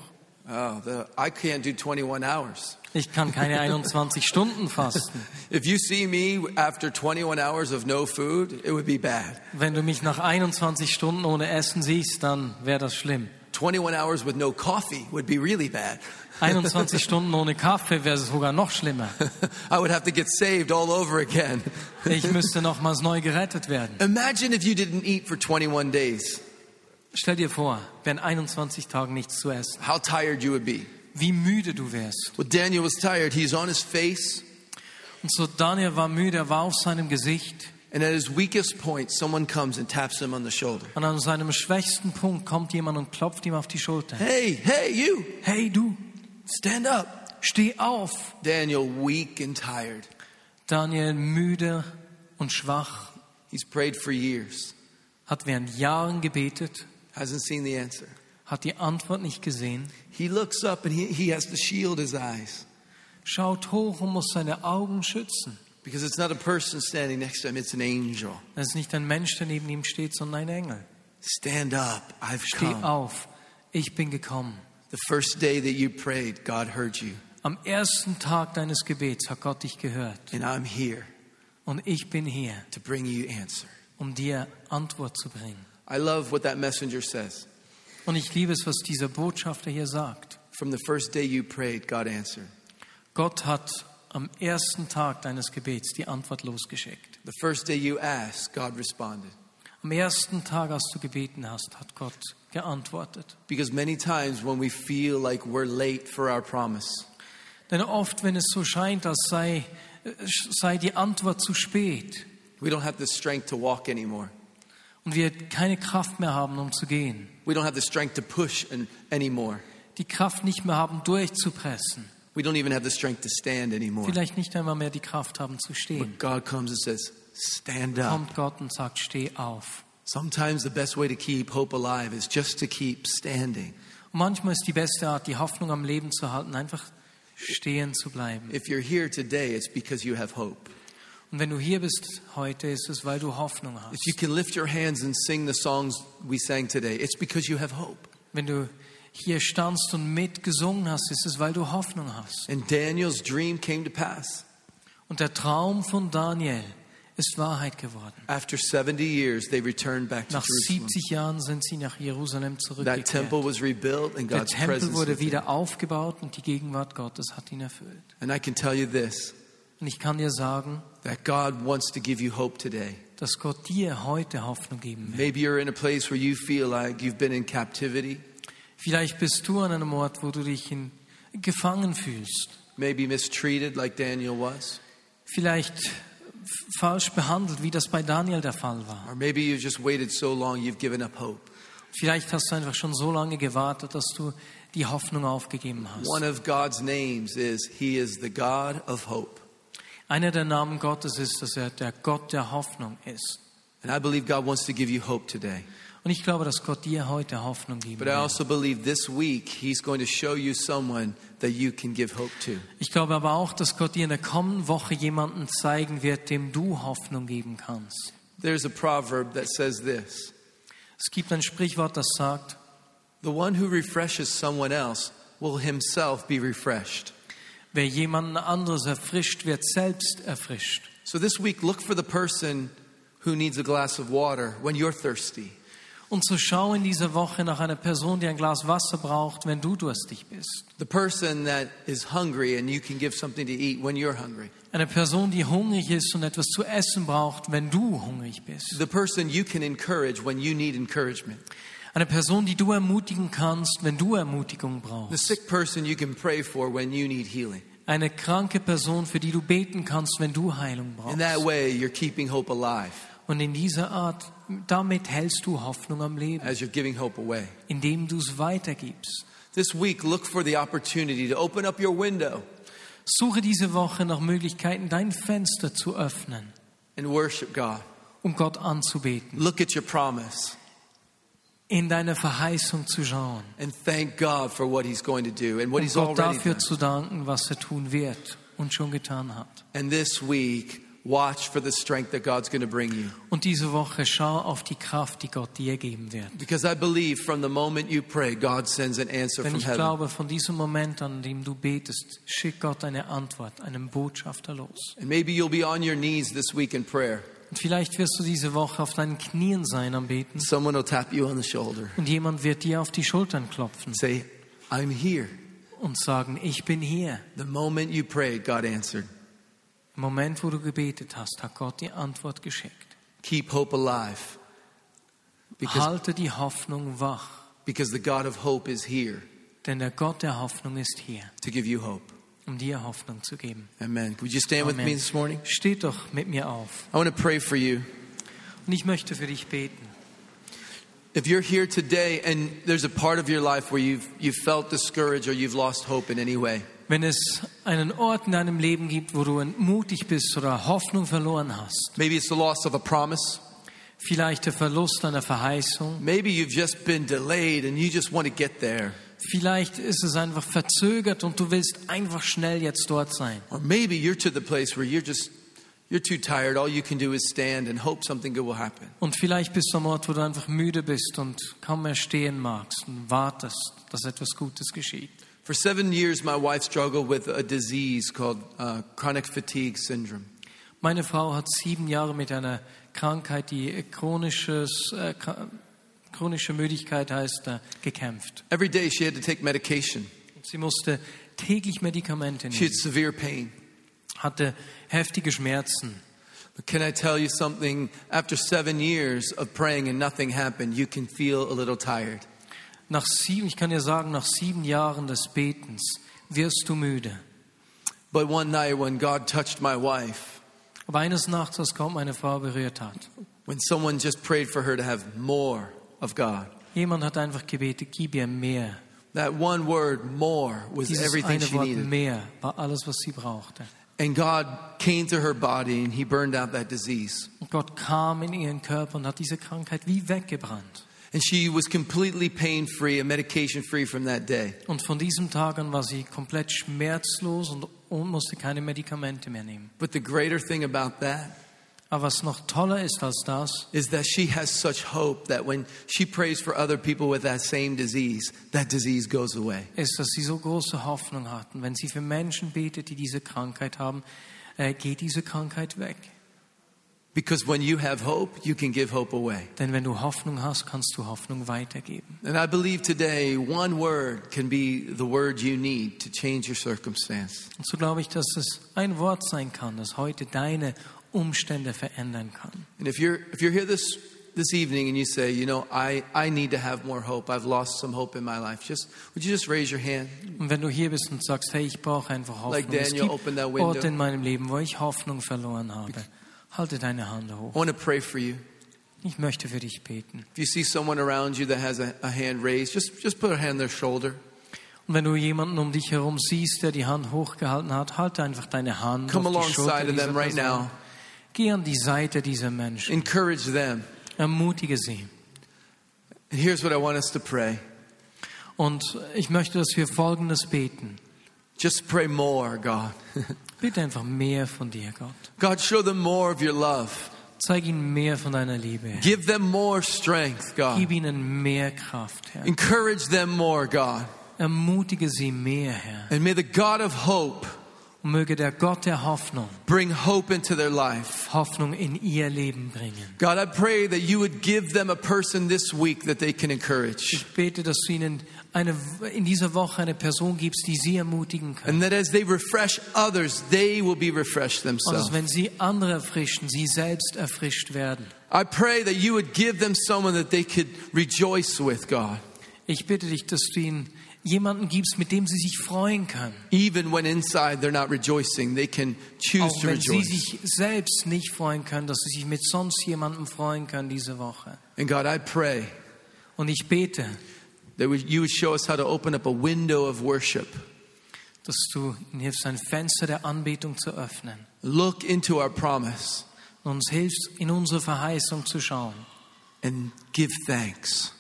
Oh, the, I can't do 21 hours. Ich kann keine 21 Stunden fasten. If you see me after 21 hours of no food, it would be bad. Wenn du mich nach 21 Stunden ohne Essen siehst, dann wäre das schlimm. 21 hours with no coffee would be really bad. 21 Stunden ohne Kaffee wäre sogar noch schlimmer. I would have to get saved all over again. Ich müsste nochmals neu gerettet werden. Imagine if you didn't eat for 21 days, Stell dir vor, wären 21 Tagen nichts zu essen. how tired you would be. Wie müde du wärst. Well, Daniel was tired. He's on his face, Und so Daniel war müde, er war auf seinem Gesicht. and at his weakest point, someone comes and taps him on the shoulder. Und an seinem schwächsten Punkt kommt jemand und klopft ihm auf die Schulter. Hey, hey, you, Hey du, stand up. steh auf. Daniel, weak and tired. Daniel müde und schwach, He's prayed for years, hat während Jahren gebetet, hasn't seen the answer. hat die Antwort nicht gesehen, He looks up and he, he has to shield his eyes schaut hoch und muss seine Augen schützen. because it's not a person standing next to him, it's an angel. Es ist nicht ein Mensch, der neben ihm steht, sondern ein Engel. Stand up, I've Steh come. auf, ich bin gekommen. The first day that you prayed, God heard you, Am ersten Tag deines Gebets hat Gott dich gehört. and I'm here Und ich bin hier, to bring you answer. um dir Antwort zu bringen. I love what that messenger says. Und ich liebe es, was dieser Botschafter hier sagt. From the first day you prayed, God answered. Gott hat am ersten Tag deines Gebets die Antwort losgeschickt. The first day you asked, God responded. Am ersten Tag, als du gebeten hast, hat Gott geantwortet. Because many times when we feel like we're late for our promise, Denn oft, wenn es so scheint, als sei, sei die Antwort zu spät we don't have the strength to walk anymore. und wir keine Kraft mehr haben, um zu gehen, We don't have the strength to push an- anymore. die Kraft nicht mehr haben, durchzupressen, We don't even have the strength to stand anymore. vielleicht nicht einmal mehr die Kraft haben zu stehen, But God comes and says, Stand up. kommt Gott und sagt, steh auf. Sometimes the best way to keep hope alive is just to keep standing. Und manchmal ist die beste Art, die Hoffnung am Leben zu halten, einfach stehen zu bleiben. If you're here today, it's because you have hope. Und wenn du hier bist heute, ist es, weil du Hoffnung If hast. you can lift your hands and sing the songs we sang today, it's because you have hope. Wenn du hier standst und mitgesungen hast, ist es, weil du Hoffnung hast. And Daniel's dream came to pass. Und der Traum von Daniel ist Wahrheit geworden. After 70 years, they returned back to Nach Jerusalem. 70 Jahren sind sie nach Jerusalem That zurückgekehrt. temple was rebuilt and Der God's Tempel presence wurde wieder aufgebaut und die Gegenwart Gottes hat ihn erfüllt. And I can tell you this, Und ich kann dir sagen, that God wants to give you hope today. dass Gott dir heute Hoffnung geben will. Maybe you're in a place where you feel like you've been in captivity, Vielleicht bist du an einem Ort, wo du dich in, gefangen fühlst. maybe mistreated like Daniel was, Vielleicht falsch behandelt, wie das bei Daniel der Fall war. or maybe you've just waited so long you've given up hope. Vielleicht hast du einfach schon so lange gewartet, dass du die Hoffnung aufgegeben hast. One of God's names is He is the God of hope. Einer der Namen Gottes ist, dass er der Gott der Hoffnung ist. And I believe God wants to give you hope today. Und ich glaube, dass Gott dir heute Hoffnung geben But I also believe this week He's going to show you someone that you can give hope to. Ich glaube aber auch, dass Gott dir in der kommenden Woche jemanden zeigen wird, dem du Hoffnung geben kannst. There's a proverb that says this Es gibt ein Sprichwort, das sagt, The one who refreshes someone else will himself be refreshed. wer jemanden anderes erfrischt, wird selbst erfrischt. So this week, look for the person who needs a glass of water when you're thirsty. Und so schau in dieser Woche nach einer Person, die ein Glas Wasser braucht, wenn du durstig bist. The person that is hungry and you can give something to eat when you're hungry. Eine Person, die hungrig ist und etwas zu essen braucht, wenn du hungrig bist. The person you can encourage when you need encouragement. Eine Person, die du ermutigen kannst, wenn du Ermutigung The brauchst. sick person you can pray for when you need healing. Eine kranke Person, für die du beten kannst, wenn du Heilung In that brauchst. way, you're keeping hope alive Und in dieser Art, damit hältst du Hoffnung am Leben, as you're giving hope away. indem du es weitergibst. This week, look for the opportunity to open up your window Suche diese Woche nach Möglichkeiten, dein Fenster zu öffnen, and worship God. um Gott anzubeten, Look at your promise in deine Verheißung zu schauen and thank God for what He's going to do and what und He's Gott already dafür done. zu danken, was er tun wird und schon getan hat. And this week, watch for the strength that God's going to bring you. Und diese Woche schau auf die Kraft, die Gott dir geben wird. Because I believe from the moment you pray, God sends an answer Denn from ich heaven. glaube, von diesem Moment an, dem du betest, schickt Gott eine Antwort, einen Botschafter los. And maybe you'll be on your knees this week in prayer. Und vielleicht wirst du diese Woche auf deinen Knien sein am Beten Someone will tap you on the shoulder und jemand wird dir auf die Schultern klopfen say, I'm here. und sagen, ich bin hier. The moment you prayed, God answered. Im Moment, wo du gebetet hast, hat Gott die Antwort geschickt. Keep hope alive. Because, Halte die Hoffnung wach, because the God of hope is here denn der Gott der Hoffnung ist hier, to give you hope. um dir Hoffnung zu geben. Amen. Would you stand with me Amen. this morning? Steht doch mit mir auf. I want to pray for you. Und ich möchte für dich beten. If you're here today and there's a part of your life where you've, you've felt discouraged or you've lost hope in any way, Wenn es einen Ort in deinem Leben gibt, wo du entmutigt bist oder Hoffnung verloren hast, maybe it's the loss of a promise, vielleicht der Verlust einer Verheißung, maybe you've just been delayed and you just want to get there, vielleicht ist es einfach verzögert und du willst einfach schnell jetzt dort sein. or maybe you're to the place where you're just you're too tired. All you can do is stand and hope something good will happen. Und vielleicht bist du am Ort, wo du einfach müde bist und kaum mehr stehen magst und wartest, dass etwas Gutes geschieht. For seven years, my wife struggled with a disease called uh, chronic fatigue syndrome. Meine Frau hat sieben Jahre mit einer Krankheit, die chronisches, äh, chronische Müdigkeit heißt, äh, gekämpft. Every day, she had to take medication. Sie musste täglich Medikamente nehmen. She had severe pain. hatte heftige Schmerzen. But can I tell you something? After seven years of praying and nothing happened, you can feel a little tired. Nach sieben, ich kann dir sagen, nach sieben Jahren des Betens wirst du müde. But one night, when God touched my wife, Aber eines Nachts, als Gott meine Frau berührt hat, when someone just prayed for her to have more of God, jemand hat einfach gebetet, gib ihr mehr. that one word, more, was Dieses everything eine she Wort needed. mehr war alles, was sie brauchte. And God came to her body and He burned out that disease. Und Gott kam in ihren Körper und hat diese Krankheit wie weggebrannt. And she was completely pain free and medication free from that day. Und von diesem Tag an war sie komplett schmerzlos und musste keine Medikamente mehr nehmen. But the greater thing about that Aber was noch toller ist als das, is that she has such hope that when she prays for other people with that same disease, that disease goes away. ist, dass sie so große Hoffnung hatten. Wenn sie für Menschen betet, die diese Krankheit haben, äh, geht diese Krankheit weg. Because when you have hope, you can give hope away. Denn wenn du Hoffnung hast, kannst du Hoffnung weitergeben. And I believe today one word can be the word you need to change your circumstance. Und so glaube ich, dass es ein Wort sein kann, das heute deine Umstände verändern kann. And if you're if you're here this this evening and you say, you know, I, I need to have more hope. I've lost some hope in my life. Just would you just raise your hand? Und wenn du hier bist und sagst, hey, ich brauche einfach Hoffnung. Like es Daniel, gibt open that window. Orte in meinem Leben, wo ich Hoffnung verloren habe. Halte deine Hand I hoch. want to pray for you. Ich möchte für dich beten. If you see someone around you that has a, a hand raised, just just put a hand on their shoulder. Und wenn du jemanden um dich herum siehst, der die Hand hochgehalten hat, halte einfach deine Hand Come auf die Schulter dieser them right Person. now. Geh an die Seite dieser Menschen. Encourage them. Ermutige sie. And here's what I want us to pray. Und ich möchte, dass wir Folgendes beten. Just pray more, God. Bitte einfach mehr von dir, Gott. God, show them more of your love. Zeig ihnen mehr von deiner Liebe. Give them more strength, God. Gib ihnen mehr Kraft, Herr. Encourage them more, God. Ermutige sie mehr, Herr. And may the God of hope Und möge der Gott der Hoffnung bring hope into their life. Hoffnung in ihr Leben bringen. God, I pray that you would give them a person this week that they can encourage. Ich bete, dass du ihnen eine, in dieser Woche eine Person gibst, die sie ermutigen kann. And that as they refresh others, they will be refreshed Und dass themselves. wenn sie andere erfrischen, sie selbst erfrischt werden. I pray that you would give them someone that they could rejoice with, God, Ich bitte dich, dass du ihnen jemanden gibst, mit dem sie sich freuen können. even when inside they're not rejoicing. They can choose Auch to wenn sie sich selbst nicht freuen können, dass sie sich mit sonst jemandem freuen können diese Woche. And God, I pray Und ich bete, that you would show us how to open up a window of worship. dass du ihnen hilfst, ein Fenster der Anbetung zu öffnen. Look into our promise Und uns hilfst, in unsere Verheißung zu schauen and give thanks.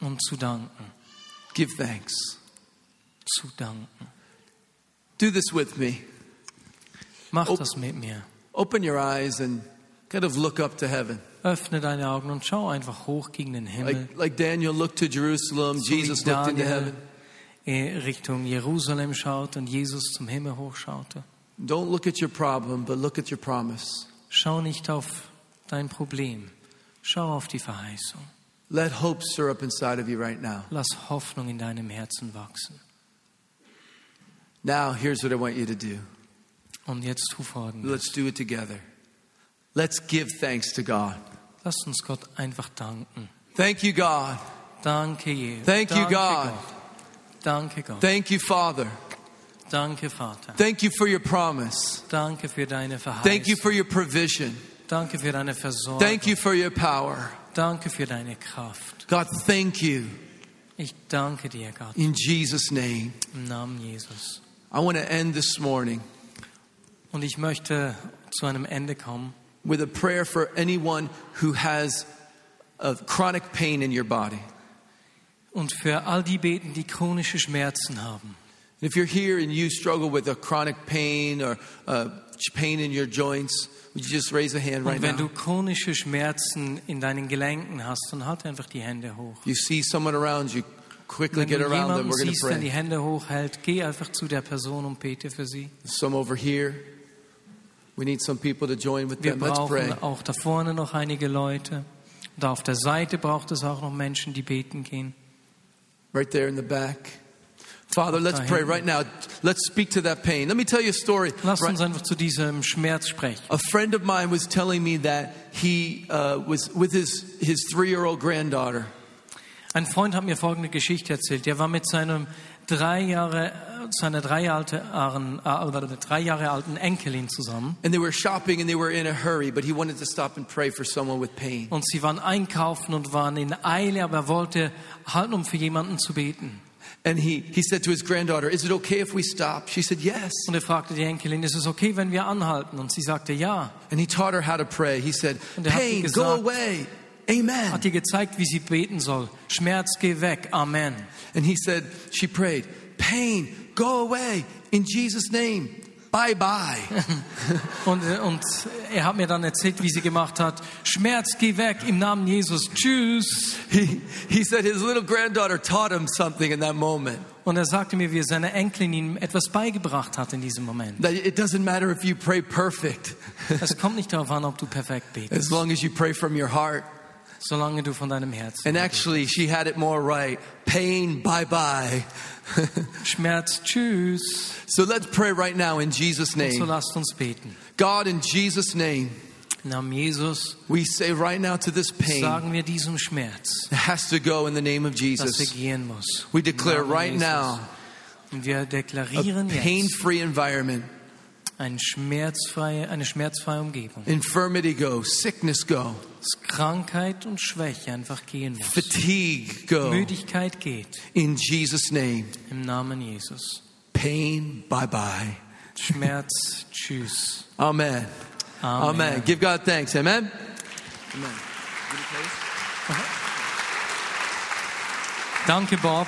und zu danken. Give thanks. Zu danken. Do this with me. Mach das mit mir. Open your eyes and kind of look up to heaven. Öffne deine Augen und schau einfach hoch gegen den Himmel. Like, like Daniel looked to Jerusalem, So Jesus looked into heaven. Richtung Jerusalem schaut und Jesus zum Himmel hochschaute. Don't look at your problem, but look at your promise. Schau nicht auf dein Problem. Schau auf die Verheißung. Let hope stir up inside of you right now. Lass Hoffnung in deinem Herzen wachsen. Now, here's what I want you to do. Und jetzt tu folgendes. Let's do it together. Let's give thanks to God. Lass uns Gott einfach danken. Thank you, God. Danke, Jesus. Thank you, Danke, God. Gott. Danke, Gott. Thank you, Father. Danke, Vater. Thank you for your promise. Danke für deine Thank you for your provision. Danke für deine Versorgung. Thank you for your power. Danke für deine Kraft. God, thank you. Ich danke dir, Gott, In Jesus' name. im Namen Jesus. I want to end this morning Und ich möchte zu einem Ende kommen with a prayer for anyone who has a chronic pain in your body. und für all die beten, die chronische Schmerzen haben. If you're here and you struggle with a chronic pain or uh, pain in your joints, would you just raise a hand right Und wenn du now? chronische Schmerzen in deinen Gelenken hast, dann halt einfach die Hände hoch. You see someone around you, quickly Wenn get around them. We're going to der die pray. Hände hochhält, geh einfach zu der Person und bete für sie. Some over here. We need some people to join with Wir them. Let's pray. brauchen auch da vorne noch einige Leute. Und auf der Seite braucht es auch noch Menschen, die beten gehen. Right there in the back. Father, let's pray right now. Let's speak to that pain. Let me tell you a story. Lass uns einfach zu diesem Schmerz sprechen. A friend of mine was telling me that he uh, was with his, his three year old granddaughter. Ein Freund hat mir folgende Geschichte erzählt. Er war mit seinem drei Jahre, seiner drei, äh, drei Jahre alten Enkelin zusammen. And they were shopping and they were in a hurry, but he wanted to stop and pray for someone with pain. Und sie waren einkaufen und waren in Eile, aber er wollte halten, um für jemanden zu beten. And he, he said to his granddaughter, Is it okay if we stop? She said, Yes. Und er fragte die Enkelin, ist es okay, wenn wir anhalten? Und sie sagte ja. And he taught her how to pray. He said, Und er Pain, go gesagt- away. Hat Amen. ihr gezeigt, wie sie beten soll. Schmerz, geh weg. Amen. And he said, She prayed, Pain, go away. In Jesus' name. Bye bye. Und, äh, und er hat mir dann erzählt, wie sie gemacht hat. Schmerz, geh weg im Namen Jesus. Tschüss. he, he said his little granddaughter taught him something in that moment. Und er sagte mir, wie seine Enkelin ihm etwas beigebracht hat in diesem Moment. It doesn't matter if you pray perfect, Es kommt nicht darauf an, ob du perfekt as betest, long as you pray from your heart. Solange du von deinem Herzen. And actually, she had it more right. Pain, bye bye. Schmerz, tschüss. So let's pray right now in Jesus' name. So lasst uns beten. God, in Jesus' name, Namen Jesus we say right now to this pain sagen wir diesem Schmerz, it has to go in the name of dass er Jesus. gehen muss. We declare right Jesus. now Und wir deklarieren jetzt pain-free environment. eine schmerzfreie, eine schmerzfreie Umgebung. Infirmity go, sickness go, Krankheit und Schwäche einfach gehen muss. fatigue go. Müdigkeit geht. In Jesus' name, Im Namen Jesus. pain, bye bye. Schmerz, tschüss. Amen. Amen. Amen. Give God thanks. Amen. Danke, Bob.